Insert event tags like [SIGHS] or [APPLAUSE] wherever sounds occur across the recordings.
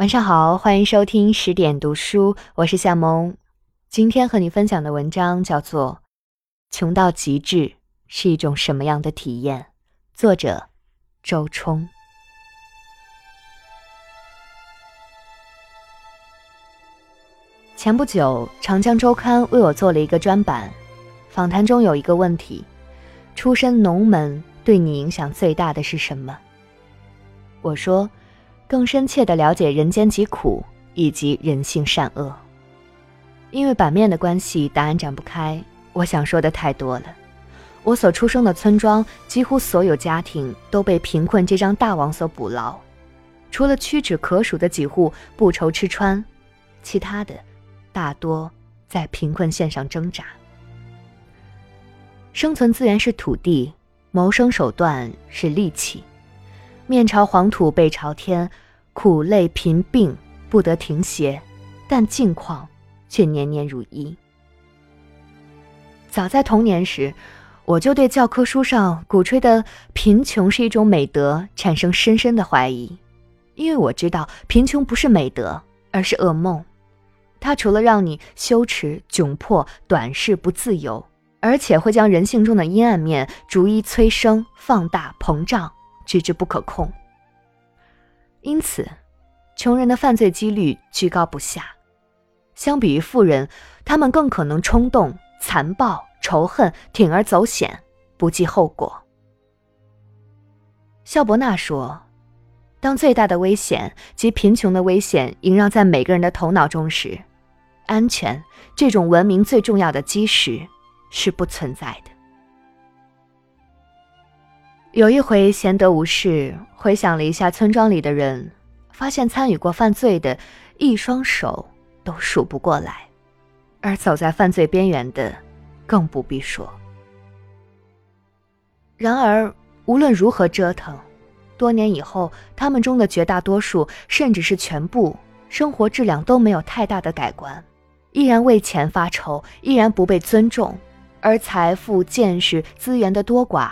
晚上好，欢迎收听十点读书，我是夏萌。今天和你分享的文章叫做《穷到极致是一种什么样的体验》，作者周冲。前不久，《长江周刊》为我做了一个专版，访谈中有一个问题：出身农门对你影响最大的是什么？我说。更深切的了解人间疾苦以及人性善恶。因为版面的关系，答案展不开。我想说的太多了。我所出生的村庄，几乎所有家庭都被贫困这张大网所捕牢，除了屈指可数的几户不愁吃穿，其他的大多在贫困线上挣扎。生存资源是土地，谋生手段是力气。面朝黄土背朝天，苦累贫病不得停歇，但境况却年年如一。早在童年时，我就对教科书上鼓吹的贫穷是一种美德产生深深的怀疑，因为我知道贫穷不是美德，而是噩梦。它除了让你羞耻、窘迫、短视、不自由，而且会将人性中的阴暗面逐一催生、放大、膨胀。置之不可控。因此，穷人的犯罪几率居高不下。相比于富人，他们更可能冲动、残暴、仇恨、铤而走险、不计后果。肖伯纳说：“当最大的危险及贫穷的危险萦绕在每个人的头脑中时，安全这种文明最重要的基石是不存在的。”有一回闲得无事，回想了一下村庄里的人，发现参与过犯罪的，一双手都数不过来，而走在犯罪边缘的，更不必说。然而，无论如何折腾，多年以后，他们中的绝大多数，甚至是全部，生活质量都没有太大的改观，依然为钱发愁，依然不被尊重，而财富、见识、资源的多寡。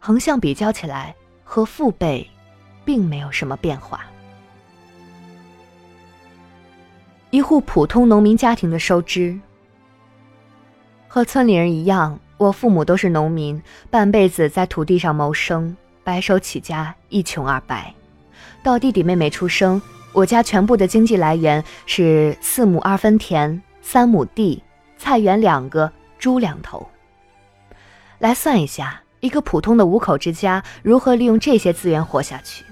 横向比较起来，和父辈并没有什么变化。一户普通农民家庭的收支，和村里人一样，我父母都是农民，半辈子在土地上谋生，白手起家，一穷二白。到弟弟妹妹出生，我家全部的经济来源是四亩二分田、三亩地、菜园两个、猪两头。来算一下。一个普通的五口之家如何利用这些资源活下去？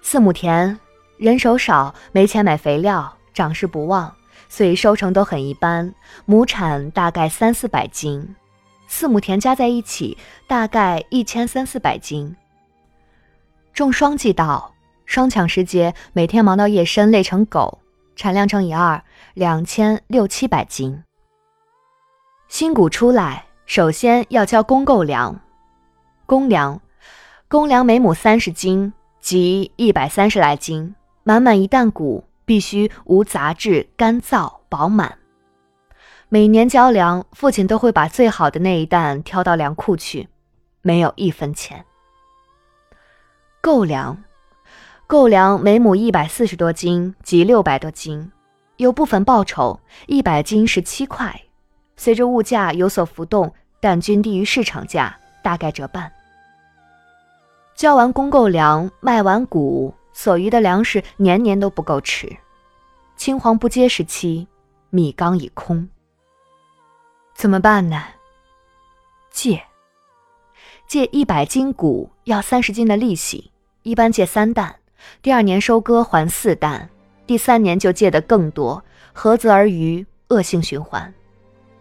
四亩田，人手少，没钱买肥料，长势不旺，所以收成都很一般，亩产大概三四百斤。四亩田加在一起，大概一千三四百斤。种双季稻，双抢时节，每天忙到夜深，累成狗，产量乘以二，两千六七百斤。新谷出来。首先要交公购粮，公粮，公粮每亩三十斤，即一百三十来斤。满满一担谷，必须无杂质、干燥、饱满。每年交粮，父亲都会把最好的那一担挑到粮库去，没有一分钱。购粮，购粮每亩一百四十多斤，即六百多斤，有部分报酬，一百斤十七块。随着物价有所浮动，但均低于市场价，大概折半。交完公购粮，卖完谷，所余的粮食年年都不够吃。青黄不接时期，米缸已空。怎么办呢？借，借一百斤谷要三十斤的利息，一般借三担，第二年收割还四担，第三年就借的更多，合则而渔，恶性循环。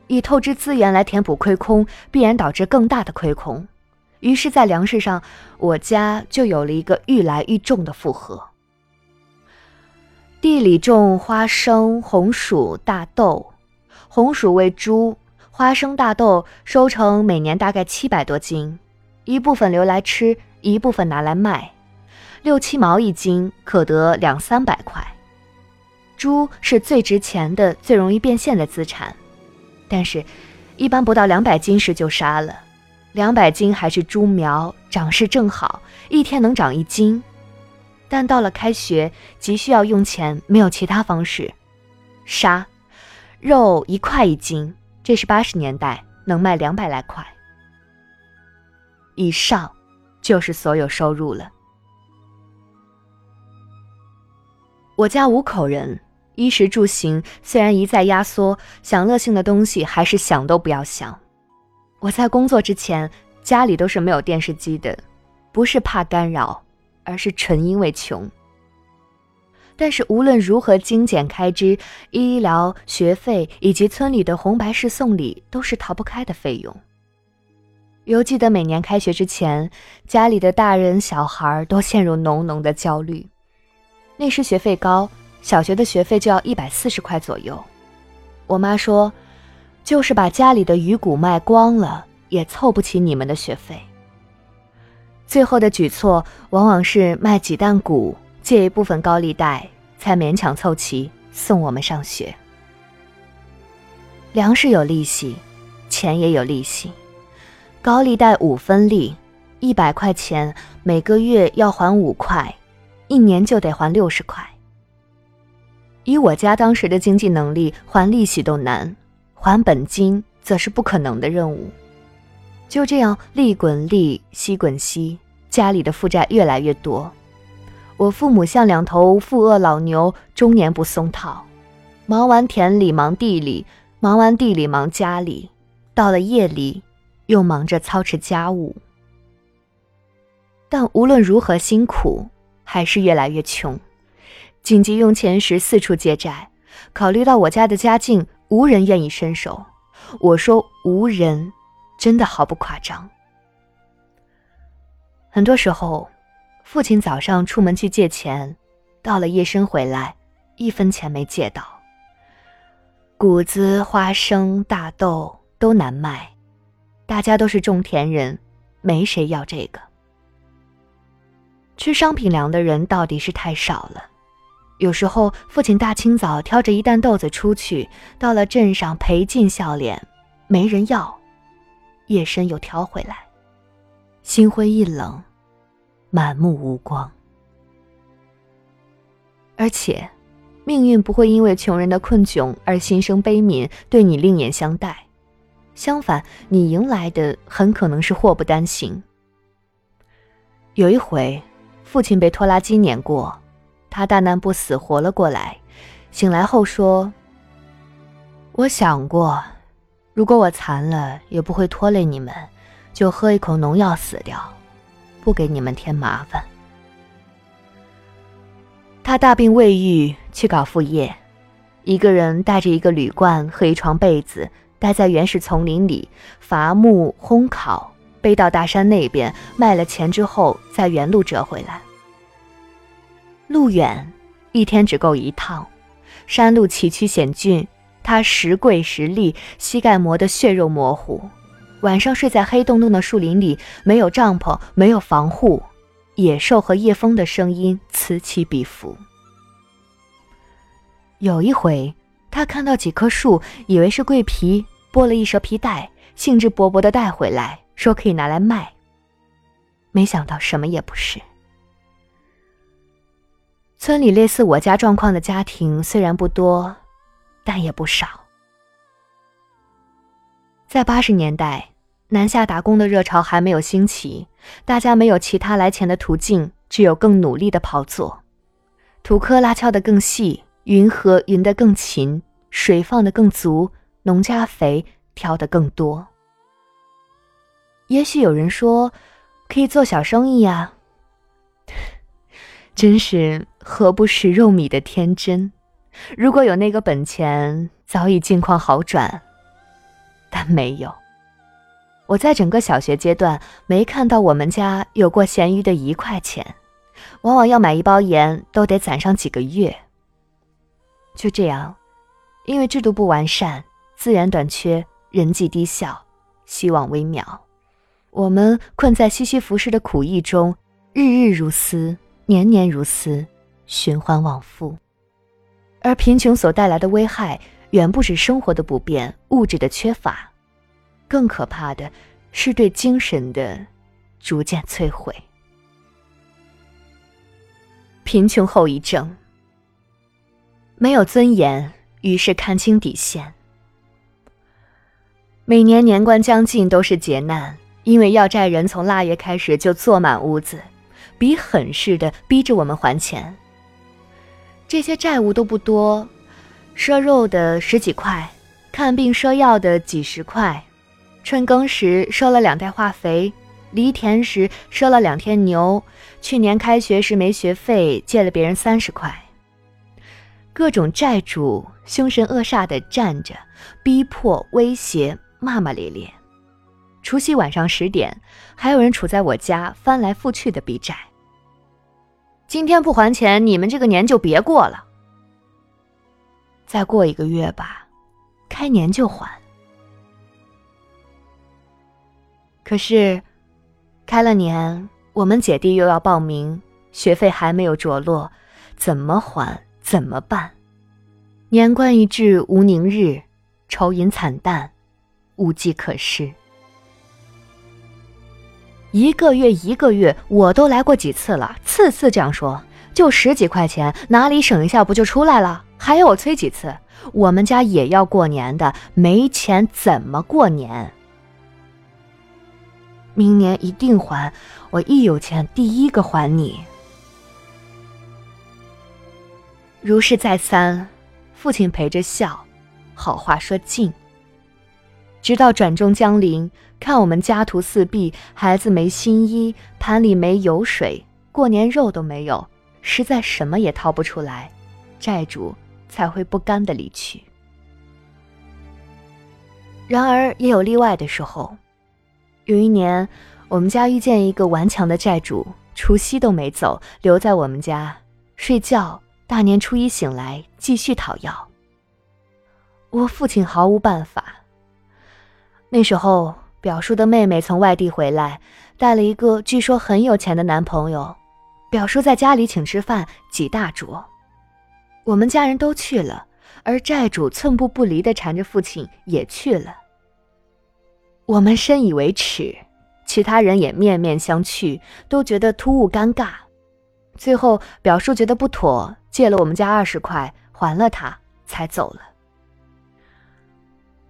以透支资源来填补亏空，必然导致更大的亏空。于是，在粮食上，我家就有了一个愈来愈重的负荷。地里种花生、红薯、大豆，红薯喂猪，花生、大豆收成每年大概七百多斤，一部分留来吃，一部分拿来卖，六七毛一斤，可得两三百块。猪是最值钱的、最容易变现的资产。但是，一般不到两百斤时就杀了。两百斤还是猪苗，长势正好，一天能长一斤。但到了开学，急需要用钱，没有其他方式。杀，肉一块一斤，这是八十年代，能卖两百来块。以上，就是所有收入了。我家五口人，衣食住行虽然一再压缩，享乐性的东西还是想都不要想。我在工作之前，家里都是没有电视机的，不是怕干扰，而是纯因为穷。但是无论如何精简开支，医疗、学费以及村里的红白事送礼都是逃不开的费用。犹记得每年开学之前，家里的大人小孩都陷入浓浓的焦虑。那时学费高，小学的学费就要一百四十块左右。我妈说，就是把家里的鱼骨卖光了，也凑不起你们的学费。最后的举措往往是卖几担谷，借一部分高利贷，才勉强凑齐送我们上学。粮食有利息，钱也有利息。高利贷五分利，一百块钱每个月要还五块。一年就得还六十块。以我家当时的经济能力，还利息都难，还本金则是不可能的任务。就这样，利滚利，息滚息，家里的负债越来越多。我父母像两头负恶老牛，终年不松套，忙完田里忙地里，忙完地里忙家里，到了夜里，又忙着操持家务。但无论如何辛苦。还是越来越穷，紧急用钱时四处借债。考虑到我家的家境，无人愿意伸手。我说无人，真的毫不夸张。很多时候，父亲早上出门去借钱，到了夜深回来，一分钱没借到。谷子、花生、大豆都难卖，大家都是种田人，没谁要这个。吃商品粮的人到底是太少了。有时候，父亲大清早挑着一担豆子出去，到了镇上赔尽笑脸，没人要；夜深又挑回来，心灰意冷，满目无光。而且，命运不会因为穷人的困窘而心生悲悯，对你另眼相待。相反，你迎来的很可能是祸不单行。有一回。父亲被拖拉机碾过，他大难不死，活了过来。醒来后说：“我想过，如果我残了，也不会拖累你们，就喝一口农药死掉，不给你们添麻烦。”他大病未愈，去搞副业，一个人带着一个铝罐和一床被子，待在原始丛林里伐木烘烤。背到大山那边卖了钱之后，再原路折回来。路远，一天只够一趟，山路崎岖险峻，他时跪时立，膝盖磨得血肉模糊。晚上睡在黑洞洞的树林里，没有帐篷，没有防护，野兽和夜风的声音此起彼伏。有一回，他看到几棵树，以为是桂皮，剥了一蛇皮袋，兴致勃勃地带回来。说可以拿来卖，没想到什么也不是。村里类似我家状况的家庭虽然不多，但也不少。在八十年代，南下打工的热潮还没有兴起，大家没有其他来钱的途径，只有更努力的跑作。土坷拉敲得更细，云禾匀得更勤，水放得更足，农家肥挑得更多。也许有人说，可以做小生意呀。[LAUGHS] 真是何不食肉糜的天真。如果有那个本钱，早已境况好转，但没有。我在整个小学阶段没看到我们家有过闲余的一块钱，往往要买一包盐都得攒上几个月。就这样，因为制度不完善，资源短缺，人际低效，希望微渺。我们困在西西弗式的苦役中，日日如斯，年年如斯，循环往复。而贫穷所带来的危害，远不止生活的不便、物质的缺乏，更可怕的是对精神的逐渐摧毁。贫穷后遗症。没有尊严，于是看清底线。每年年关将近都是劫难，因为要债人从腊月开始就坐满屋子，比狠似的逼着我们还钱。这些债务都不多，赊肉的十几块，看病赊药的几十块，春耕时赊了两袋化肥。犁田时赊了两天牛，去年开学时没学费，借了别人三十块。各种债主凶神恶煞的站着，逼迫、威胁、骂骂咧咧。除夕晚上十点，还有人杵在我家翻来覆去的逼债。今天不还钱，你们这个年就别过了。再过一个月吧，开年就还。可是。开了年，我们姐弟又要报名，学费还没有着落，怎么还？怎么办？年关一至，无宁日，愁云惨淡，无计可施。一个月一个月，我都来过几次了，次次这样说，就十几块钱，哪里省一下不就出来了？还要我催几次？我们家也要过年的，没钱怎么过年？明年一定还，我一有钱第一个还你。如是再三，父亲陪着笑，好话说尽。直到转中江临，看我们家徒四壁，孩子没新衣，盘里没油水，过年肉都没有，实在什么也掏不出来，债主才会不甘的离去。然而也有例外的时候。有一年，我们家遇见一个顽强的债主，除夕都没走，留在我们家睡觉。大年初一醒来，继续讨要。我父亲毫无办法。那时候，表叔的妹妹从外地回来，带了一个据说很有钱的男朋友。表叔在家里请吃饭，几大桌，我们家人都去了，而债主寸步不离地缠着父亲也去了。我们深以为耻，其他人也面面相觑，都觉得突兀尴尬。最后表叔觉得不妥，借了我们家二十块还了他，才走了。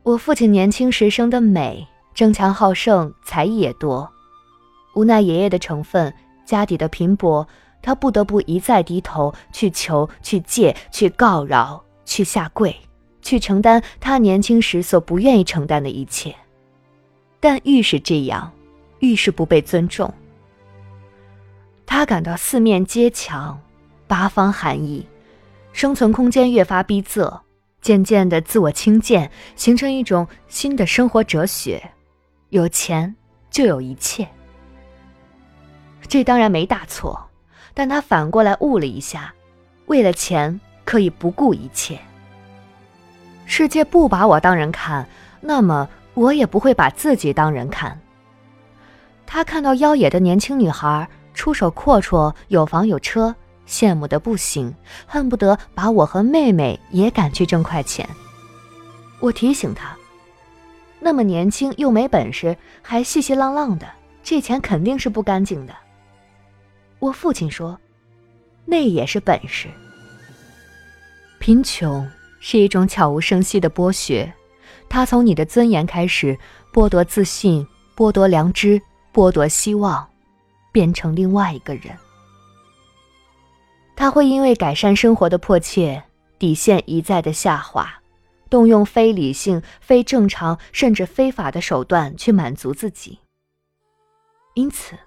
我父亲年轻时生的美，争强好胜，才艺也多。无奈爷爷的成分，家底的贫薄，他不得不一再低头去求、去借、去告饶、去下跪，去承担他年轻时所不愿意承担的一切。但愈是这样，愈是不被尊重。他感到四面皆墙，八方寒意，生存空间越发逼仄，渐渐的自我轻贱，形成一种新的生活哲学：有钱就有一切。这当然没大错，但他反过来悟了一下，为了钱可以不顾一切。世界不把我当人看，那么。我也不会把自己当人看。他看到妖冶的年轻女孩出手阔绰，有房有车，羡慕的不行，恨不得把我和妹妹也赶去挣快钱。我提醒他，那么年轻又没本事，还稀稀浪浪的，这钱肯定是不干净的。我父亲说，那也是本事。贫穷是一种悄无声息的剥削。他从你的尊严开始剥夺自信，剥夺良知，剥夺希望，变成另外一个人。他会因为改善生活的迫切，底线一再的下滑，动用非理性、非正常甚至非法的手段去满足自己。因此，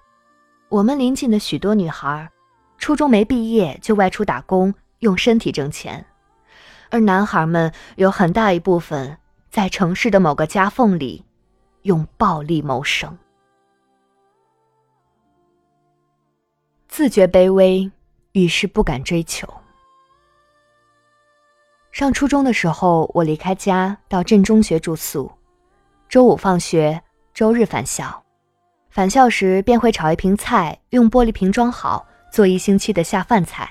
我们邻近的许多女孩，初中没毕业就外出打工，用身体挣钱，而男孩们有很大一部分。在城市的某个夹缝里，用暴力谋生，自觉卑微，于是不敢追求。上初中的时候，我离开家到镇中学住宿，周五放学，周日返校。返校时便会炒一瓶菜，用玻璃瓶装好，做一星期的下饭菜。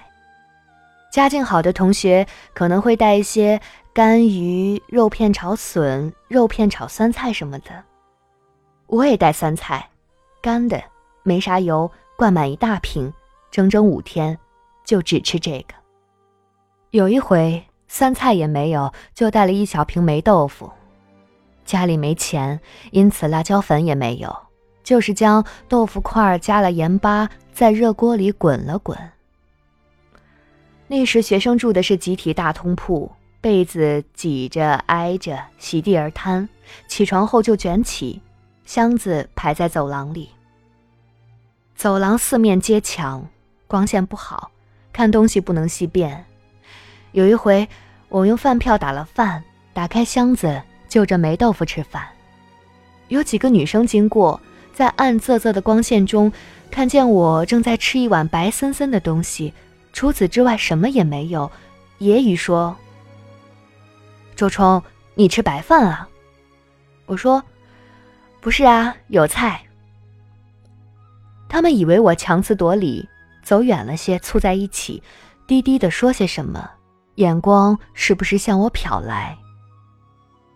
家境好的同学可能会带一些。干鱼、肉片炒笋、肉片炒酸菜什么的，我也带酸菜，干的，没啥油，灌满一大瓶，整整五天，就只吃这个。有一回酸菜也没有，就带了一小瓶霉豆腐。家里没钱，因此辣椒粉也没有，就是将豆腐块加了盐巴，在热锅里滚了滚。那时学生住的是集体大通铺，被子挤着挨着，席地而摊，起床后就卷起，箱子排在走廊里。走廊四面皆墙，光线不好，看东西不能细辨。有一回，我用饭票打了饭，打开箱子。就着霉豆腐吃饭，有几个女生经过，在暗仄仄的光线中，看见我正在吃一碗白森森的东西，除此之外什么也没有。揶揄说：“周冲，你吃白饭啊？”我说：“不是啊，有菜。”他们以为我强词夺理，走远了些，凑在一起，低低的说些什么，眼光时不时向我瞟来。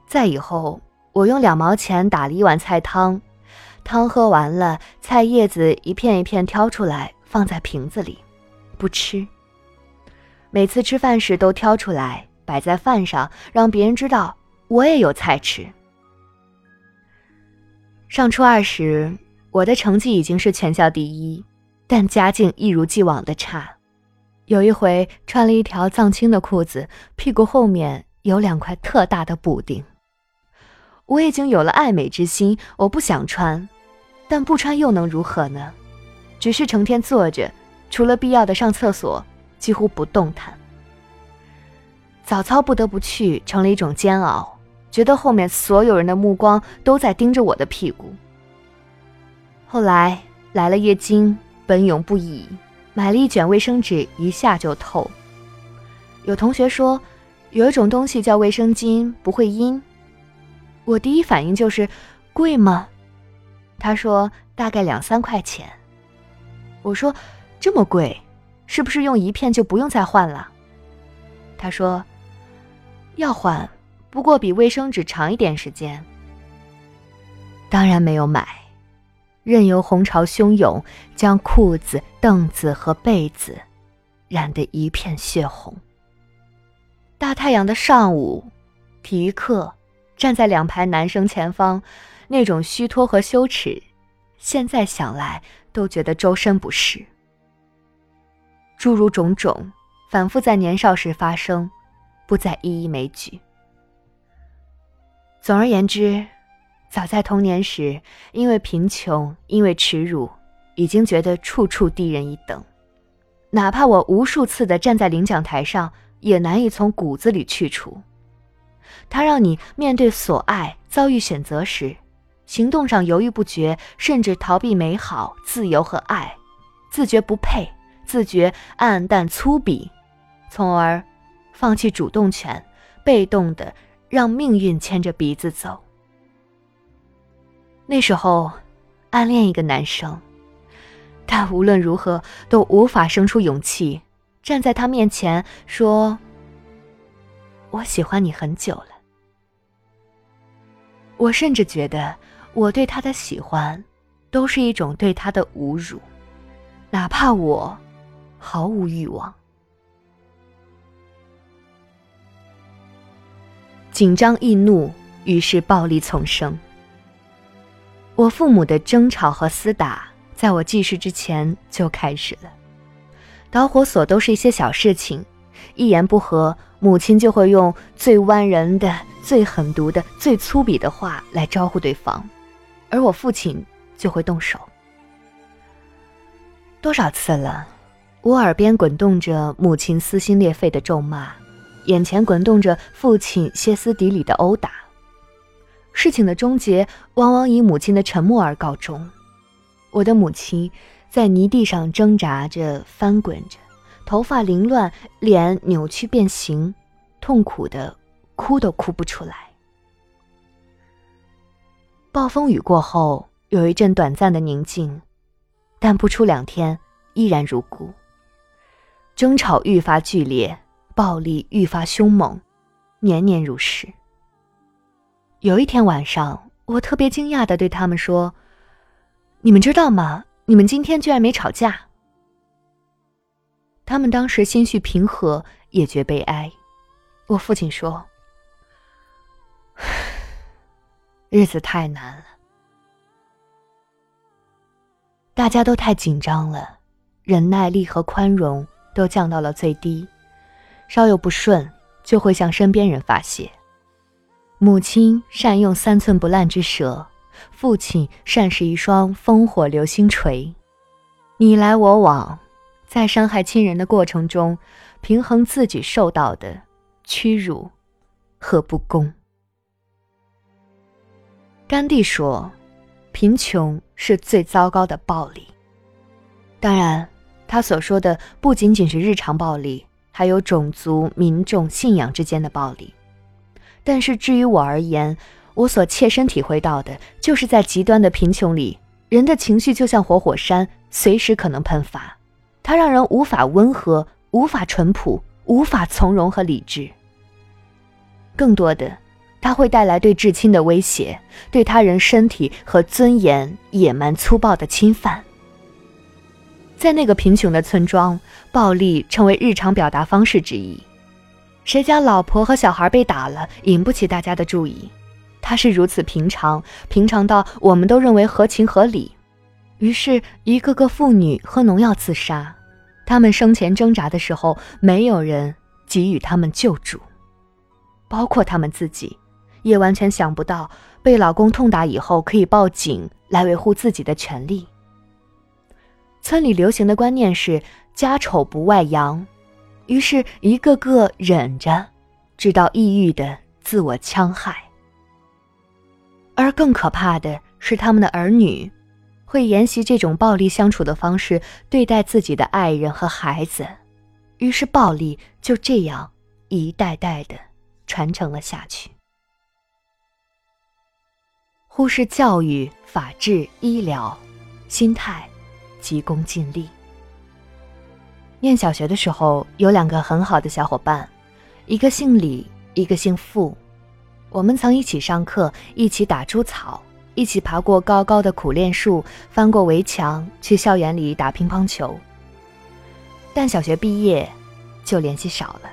再以后，我用两毛钱打了一碗菜汤，汤喝完了，菜叶子一片一片挑出来放在瓶子里，不吃。每次吃饭时都挑出来摆在饭上，让别人知道我也有菜吃。上初二时，我的成绩已经是全校第一，但家境一如既往的差。有一回穿了一条藏青的裤子，屁股后面有两块特大的补丁。我已经有了爱美之心，我不想穿，但不穿又能如何呢？只是成天坐着，除了必要的上厕所，几乎不动弹。早操不得不去，成了一种煎熬，觉得后面所有人的目光都在盯着我的屁股。后来来了月经，本永不已，买了一卷卫生纸，一下就透。有同学说，有一种东西叫卫生巾，不会阴。我第一反应就是贵吗？他说大概两三块钱。我说这么贵，是不是用一片就不用再换了？他说要换，不过比卫生纸长一点时间。当然没有买，任由红潮汹涌，将裤子、凳子和被子染得一片血红。大太阳的上午，体育课。站在两排男生前方，那种虚脱和羞耻，现在想来都觉得周身不适。诸如种种，反复在年少时发生，不再一一枚举。总而言之，早在童年时，因为贫穷，因为耻辱，已经觉得处处低人一等。哪怕我无数次的站在领奖台上，也难以从骨子里去除。它让你面对所爱、遭遇选择时，行动上犹豫不决，甚至逃避美好、自由和爱，自觉不配，自觉暗淡粗鄙，从而放弃主动权，被动的让命运牵着鼻子走。那时候，暗恋一个男生，但无论如何都无法生出勇气站在他面前说：“我喜欢你很久了。”我甚至觉得，我对他的喜欢，都是一种对他的侮辱，哪怕我毫无欲望。紧张易怒，于是暴力丛生。我父母的争吵和厮打，在我记事之前就开始了。导火索都是一些小事情，一言不合，母亲就会用最剜人的。最狠毒的、最粗鄙的话来招呼对方，而我父亲就会动手。多少次了，我耳边滚动着母亲撕心裂肺的咒骂，眼前滚动着父亲歇斯底里的殴打。事情的终结往往以母亲的沉默而告终。我的母亲在泥地上挣扎着、翻滚着，头发凌乱，脸扭曲变形，痛苦的。哭都哭不出来。暴风雨过后，有一阵短暂的宁静，但不出两天，依然如故。争吵愈发剧烈，暴力愈发凶猛，年年如是。有一天晚上，我特别惊讶的对他们说：“你们知道吗？你们今天居然没吵架。”他们当时心绪平和，也觉悲哀。我父亲说：“ [SIGHS] 日子太难了，大家都太紧张了，忍耐力和宽容都降到了最低，稍有不顺就会向身边人发泄。母亲善用三寸不烂之舌，父亲善使一双烽火流星锤，你来我往。”在伤害亲人的过程中，平衡自己受到的屈辱和不公。甘地说：“贫穷是最糟糕的暴力。”当然，他所说的不仅仅是日常暴力，还有种族、民众信仰之间的暴力。但是，至于我而言，我所切身体会到的，就是在极端的贫穷里，人的情绪就像活火山，随时可能喷发。它让人无法温和，无法淳朴，无法从容和理智。更多的，它会带来对至亲的威胁，对他人身体和尊严野蛮粗暴的侵犯。在那个贫穷的村庄，暴力成为日常表达方式之一。谁家老婆和小孩被打了，引不起大家的注意，他是如此平常，平常到我们都认为合情合理。于是，一个个妇女喝农药自杀。她们生前挣扎的时候，没有人给予他们救助，包括他们自己，也完全想不到被老公痛打以后可以报警来维护自己的权利。村里流行的观念是“家丑不外扬”，于是一个个忍着，直到抑郁的自我戕害。而更可怕的是，他们的儿女。会沿袭这种暴力相处的方式对待自己的爱人和孩子，于是暴力就这样一代代的传承了下去。忽视教育、法治、医疗，心态急功近利。念小学的时候，有两个很好的小伙伴，一个姓李，一个姓付，我们曾一起上课，一起打猪草。一起爬过高高的苦楝树，翻过围墙，去校园里打乒乓球。但小学毕业，就联系少了。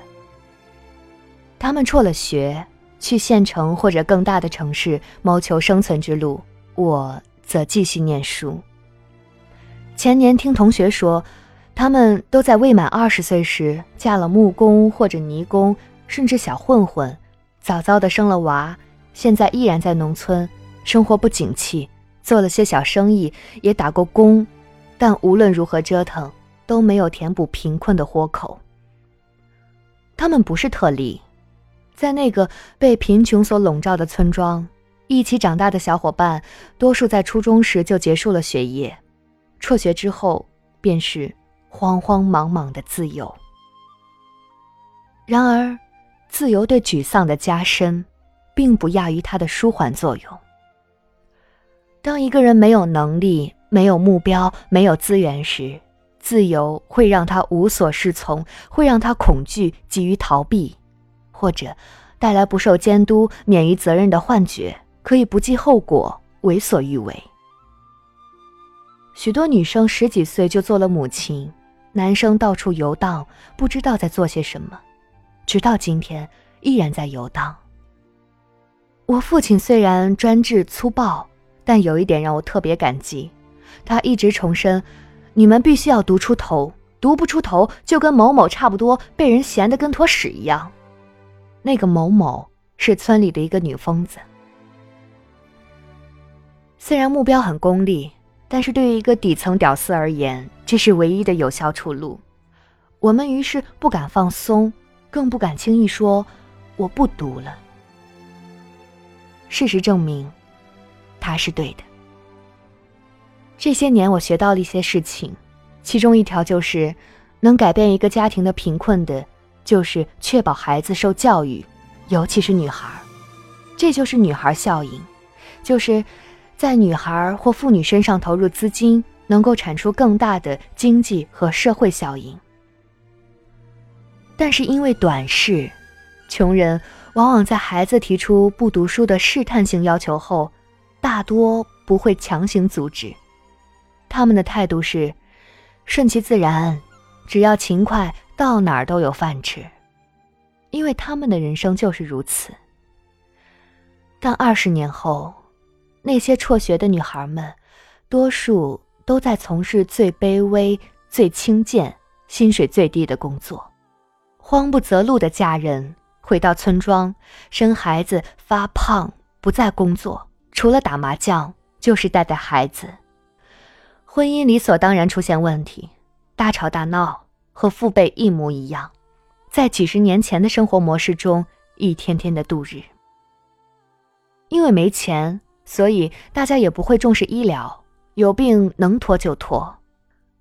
他们辍了学，去县城或者更大的城市谋求生存之路，我则继续念书。前年听同学说，他们都在未满二十岁时嫁了木工或者泥工，甚至小混混，早早的生了娃，现在依然在农村。生活不景气，做了些小生意，也打过工，但无论如何折腾，都没有填补贫困的豁口。他们不是特例，在那个被贫穷所笼罩的村庄，一起长大的小伙伴，多数在初中时就结束了学业，辍学之后便是慌慌忙忙的自由。然而，自由对沮丧的加深，并不亚于它的舒缓作用。当一个人没有能力、没有目标、没有资源时，自由会让他无所适从，会让他恐惧、急于逃避，或者带来不受监督、免于责任的幻觉，可以不计后果、为所欲为。许多女生十几岁就做了母亲，男生到处游荡，不知道在做些什么，直到今天依然在游荡。我父亲虽然专制粗暴。但有一点让我特别感激，他一直重申：你们必须要读出头，读不出头就跟某某差不多，被人闲得跟坨屎一样。那个某某是村里的一个女疯子。虽然目标很功利，但是对于一个底层屌丝而言，这是唯一的有效出路。我们于是不敢放松，更不敢轻易说我不读了。事实证明。他是对的。这些年，我学到了一些事情，其中一条就是，能改变一个家庭的贫困的，就是确保孩子受教育，尤其是女孩。这就是女孩效应，就是在女孩或妇女身上投入资金，能够产出更大的经济和社会效应。但是因为短视，穷人往往在孩子提出不读书的试探性要求后。大多不会强行阻止，他们的态度是顺其自然，只要勤快，到哪儿都有饭吃，因为他们的人生就是如此。但二十年后，那些辍学的女孩们，多数都在从事最卑微、最轻贱、薪水最低的工作，慌不择路的嫁人，回到村庄，生孩子，发胖，不再工作，除了打麻将就是带带孩子。婚姻理所当然出现问题，大吵大闹，和父辈一模一样，在几十年前的生活模式中一天天的度日。因为没钱，所以大家也不会重视医疗，有病能拖就拖，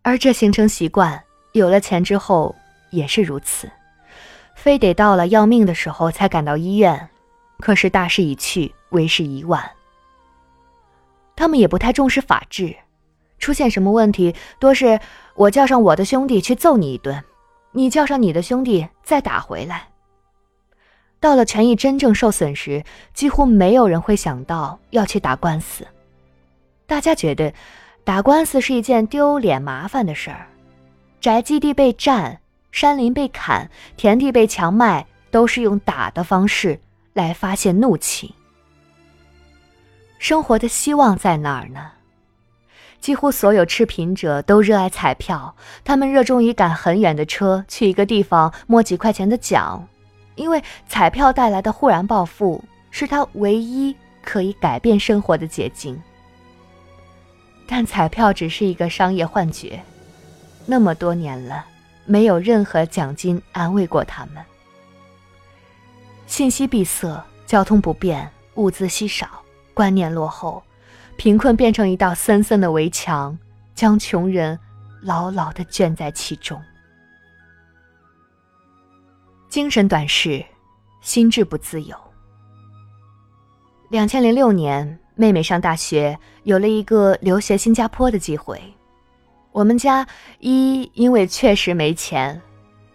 而这形成习惯，有了钱之后也是如此，非得到了要命的时候才赶到医院，可是大势已去，为时已晚。他们也不太重视法治，出现什么问题，多是我叫上我的兄弟去揍你一顿，你叫上你的兄弟再打回来。到了权益真正受损时，几乎没有人会想到要去打官司。大家觉得，打官司是一件丢脸麻烦的事儿。宅基地被占，山林被砍，田地被强卖，都是用打的方式来发泄怒气。生活的希望在哪儿呢？几乎所有赤贫者都热爱彩票，他们热衷于赶很远的车去一个地方摸几块钱的奖。因为彩票带来的忽然暴富是他唯一可以改变生活的捷径，但彩票只是一个商业幻觉，那么多年了，没有任何奖金安慰过他们。信息闭塞，交通不便，物资稀少，观念落后，贫困变成一道森森的围墙，将穷人牢牢地圈在其中。精神短视，心智不自由。两千零六年，妹妹上大学，有了一个留学新加坡的机会。我们家一因为确实没钱，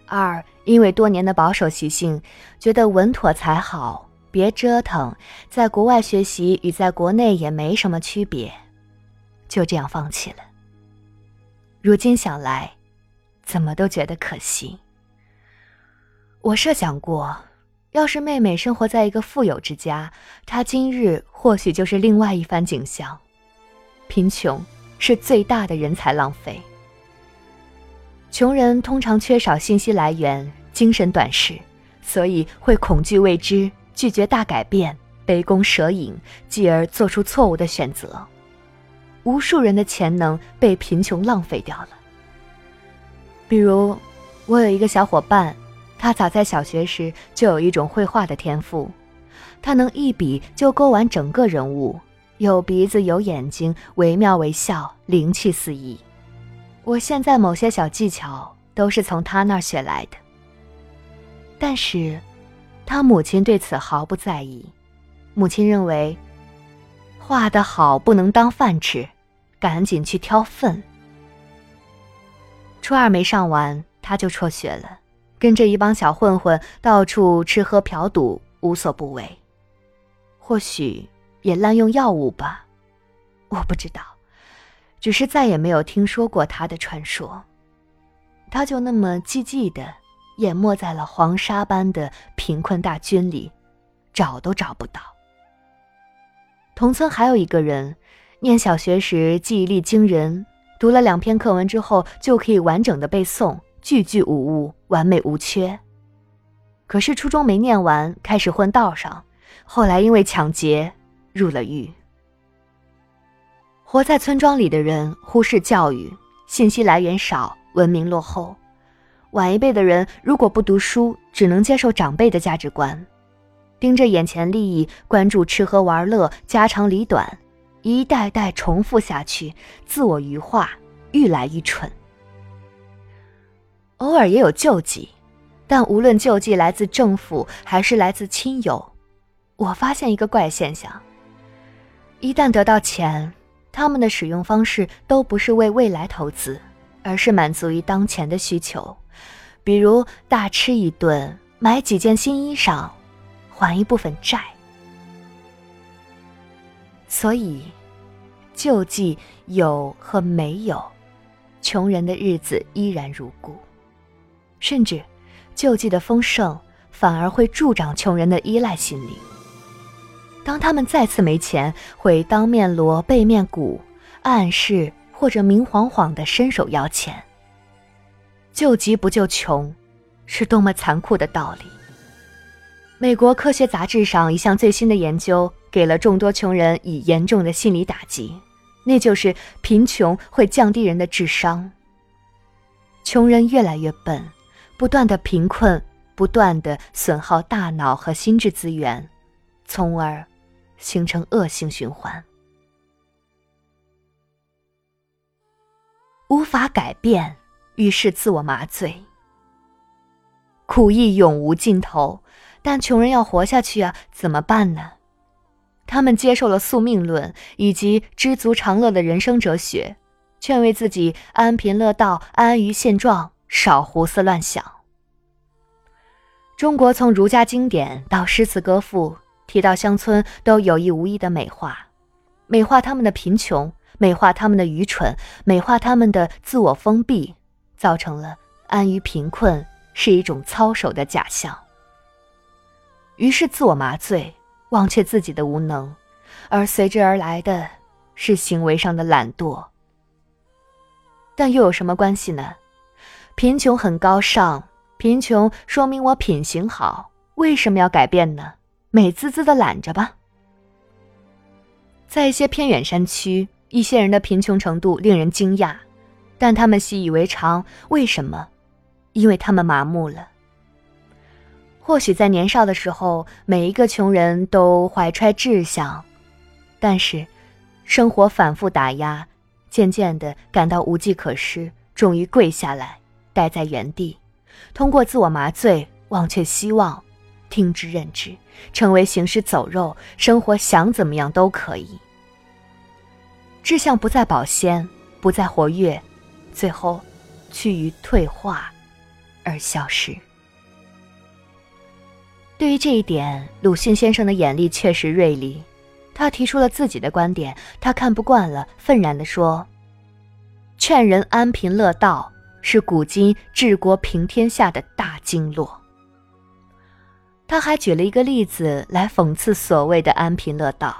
二因为多年的保守习性，觉得稳妥才好，别折腾，在国外学习与在国内也没什么区别，就这样放弃了。如今想来，怎么都觉得可惜。我设想过，要是妹妹生活在一个富有之家，她今日或许就是另外一番景象。贫穷是最大的人才浪费。穷人通常缺少信息来源，精神短视，所以会恐惧未知，拒绝大改变，杯弓蛇影，继而做出错误的选择。无数人的潜能被贫穷浪费掉了。比如，我有一个小伙伴。他早在小学时就有一种绘画的天赋，他能一笔就勾完整个人物，有鼻子有眼睛，惟妙惟肖，灵气四溢。我现在某些小技巧都是从他那儿学来的。但是，他母亲对此毫不在意。母亲认为，画得好不能当饭吃，赶紧去挑粪。初二没上完，他就辍学了。跟着一帮小混混到处吃喝嫖赌，无所不为，或许也滥用药物吧，我不知道，只是再也没有听说过他的传说。他就那么寂寂的淹没在了黄沙般的贫困大军里，找都找不到。同村还有一个人，念小学时记忆力惊人，读了两篇课文之后就可以完整的背诵。句句无误，完美无缺。可是初中没念完，开始混道上，后来因为抢劫入了狱。活在村庄里的人忽视教育，信息来源少，文明落后。晚一辈的人如果不读书，只能接受长辈的价值观，盯着眼前利益，关注吃喝玩乐、家长里短，一代代重复下去，自我愚化，愈来愈蠢。偶尔也有救济，但无论救济来自政府还是来自亲友，我发现一个怪现象：一旦得到钱，他们的使用方式都不是为未来投资，而是满足于当前的需求，比如大吃一顿、买几件新衣裳、还一部分债。所以，救济有和没有，穷人的日子依然如故。甚至救济的丰盛反而会助长穷人的依赖心理。当他们再次没钱，会当面锣背面鼓，暗示或者明晃晃的伸手要钱。救急不救穷，是多么残酷的道理！美国科学杂志上一项最新的研究给了众多穷人以严重的心理打击，那就是贫穷会降低人的智商。穷人越来越笨，不断的贫困，不断的损耗大脑和心智资源，从而。形成恶性循环，无法改变，于是自我麻醉。苦役永无尽头，但穷人要活下去啊，怎么办呢？他们接受了宿命论以及知足常乐的人生哲学，劝慰自己安贫乐道、安于现状，少胡思乱想。中国从儒家经典到诗词歌赋。提到乡村，都有意无意的美化，美化他们的贫穷，美化他们的愚蠢，美化他们的自我封闭，造成了安于贫困是一种操守的假象。于是自我麻醉，忘却自己的无能，而随之而来的是行为上的懒惰。但又有什么关系呢？贫穷很高尚，贫穷说明我品行好，为什么要改变呢？美滋滋的懒着吧。在一些偏远山区，一些人的贫穷程度令人惊讶，但他们习以为常。为什么？因为他们麻木了。或许在年少的时候，每一个穷人都怀揣志向，但是生活反复打压，渐渐的感到无计可施，终于跪下来，待在原地，通过自我麻醉忘却希望。听之任之，成为行尸走肉，生活想怎么样都可以。志向不再保鲜，不再活跃，最后趋于退化而消失。对于这一点，鲁迅先生的眼力确实锐利。他提出了自己的观点，他看不惯了，愤然地说：“劝人安贫乐道，是古今治国平天下的大经络。”他还举了一个例子来讽刺所谓的安贫乐道。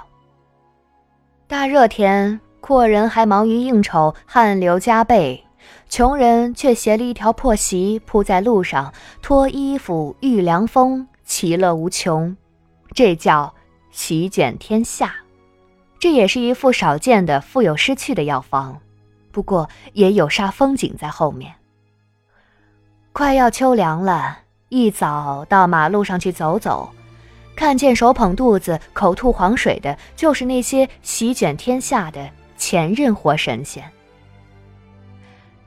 大热天，阔人还忙于应酬，汗流浃背；穷人却携了一条破席铺在路上，脱衣服遇凉风，其乐无穷。这叫席卷天下。这也是一副少见的富有失去的药方，不过也有煞风景在后面。快要秋凉了。一早到马路上去走走，看见手捧肚子、口吐黄水的，就是那些席卷天下的前任活神仙。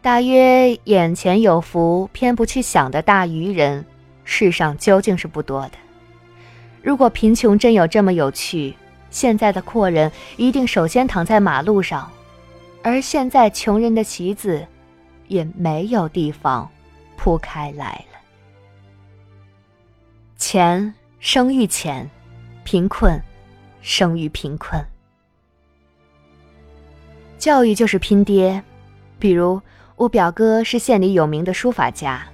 大约眼前有福，偏不去想的大愚人，世上究竟是不多的。如果贫穷真有这么有趣，现在的阔人一定首先躺在马路上，而现在穷人的席子，也没有地方铺开来了。钱生于钱，贫困生于贫困。教育就是拼爹。比如我表哥是县里有名的书法家，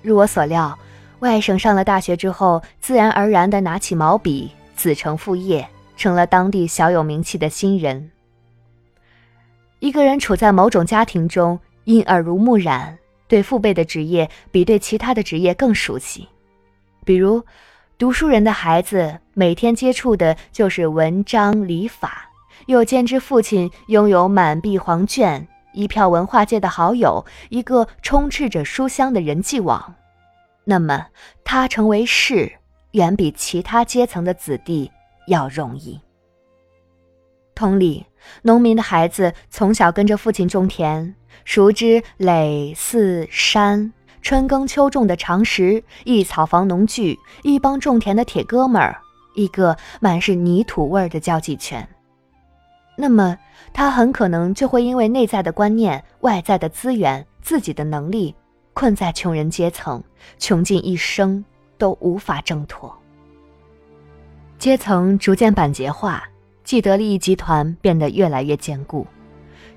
如我所料，外甥上了大学之后，自然而然的拿起毛笔，子承父业，成了当地小有名气的新人。一个人处在某种家庭中，因耳濡目染，对父辈的职业比对其他的职业更熟悉。比如，读书人的孩子每天接触的就是文章礼法，又兼之父亲拥有满壁黄卷，一票文化界的好友，一个充斥着书香的人际网，那么他成为士，远比其他阶层的子弟要容易。同理，农民的孩子从小跟着父亲种田，熟知垒四山。春耕秋种的常识，一草房农具，一帮种田的铁哥们儿，一个满是泥土味儿的交际圈。那么，他很可能就会因为内在的观念、外在的资源、自己的能力，困在穷人阶层，穷尽一生都无法挣脱。阶层逐渐板结化，既得利益集团变得越来越坚固，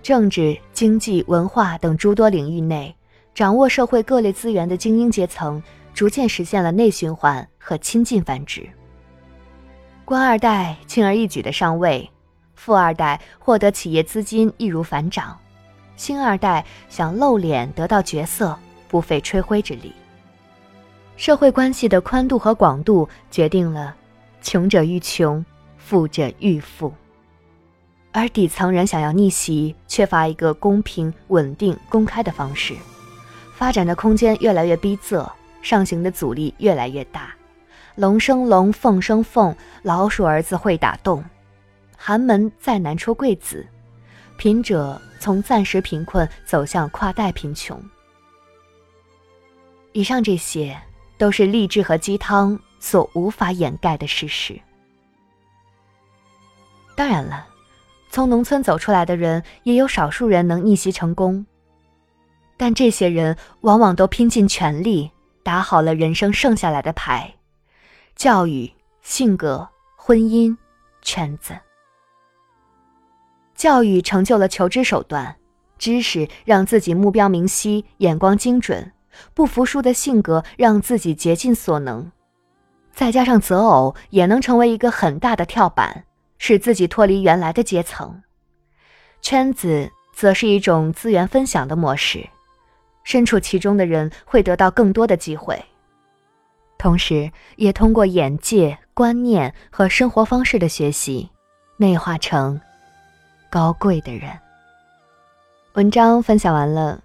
政治、经济、文化等诸多领域内。掌握社会各类资源的精英阶层逐渐实现了内循环和亲近繁殖。官二代轻而易举的上位，富二代获得企业资金易如反掌，星二代想露脸得到角色不费吹灰之力。社会关系的宽度和广度决定了，穷者愈穷，富者愈富。而底层人想要逆袭，缺乏一个公平、稳定、公开的方式，发展的空间越来越逼仄，上行的阻力越来越大。龙生龙，凤生凤，老鼠儿子会打洞，寒门再难出贵子，贫者从暂时贫困走向跨代贫穷。以上这些都是励志和鸡汤所无法掩盖的事实。当然了。从农村走出来的人，也有少数人能逆袭成功，但这些人往往都拼尽全力打好了人生剩下来的牌：教育、性格、婚姻、圈子。教育成就了求知手段，知识让自己目标明晰、眼光精准；不服输的性格让自己竭尽所能，再加上择偶，也能成为一个很大的跳板。使自己脱离原来的阶层，圈子则是一种资源分享的模式，身处其中的人会得到更多的机会，同时也通过眼界、观念和生活方式的学习，内化成高贵的人。文章分享完了，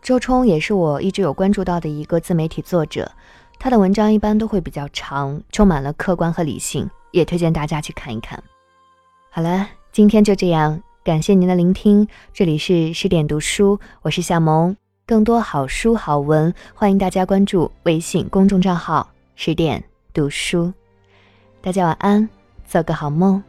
周冲也是我一直有关注到的一个自媒体作者，他的文章一般都会比较长，充满了客观和理性，也推荐大家去看一看。好了，今天就这样，感谢您的聆听。这里是十点读书，我是夏萌。更多好书好文，欢迎大家关注微信公众账号“十点读书”。大家晚安，做个好梦。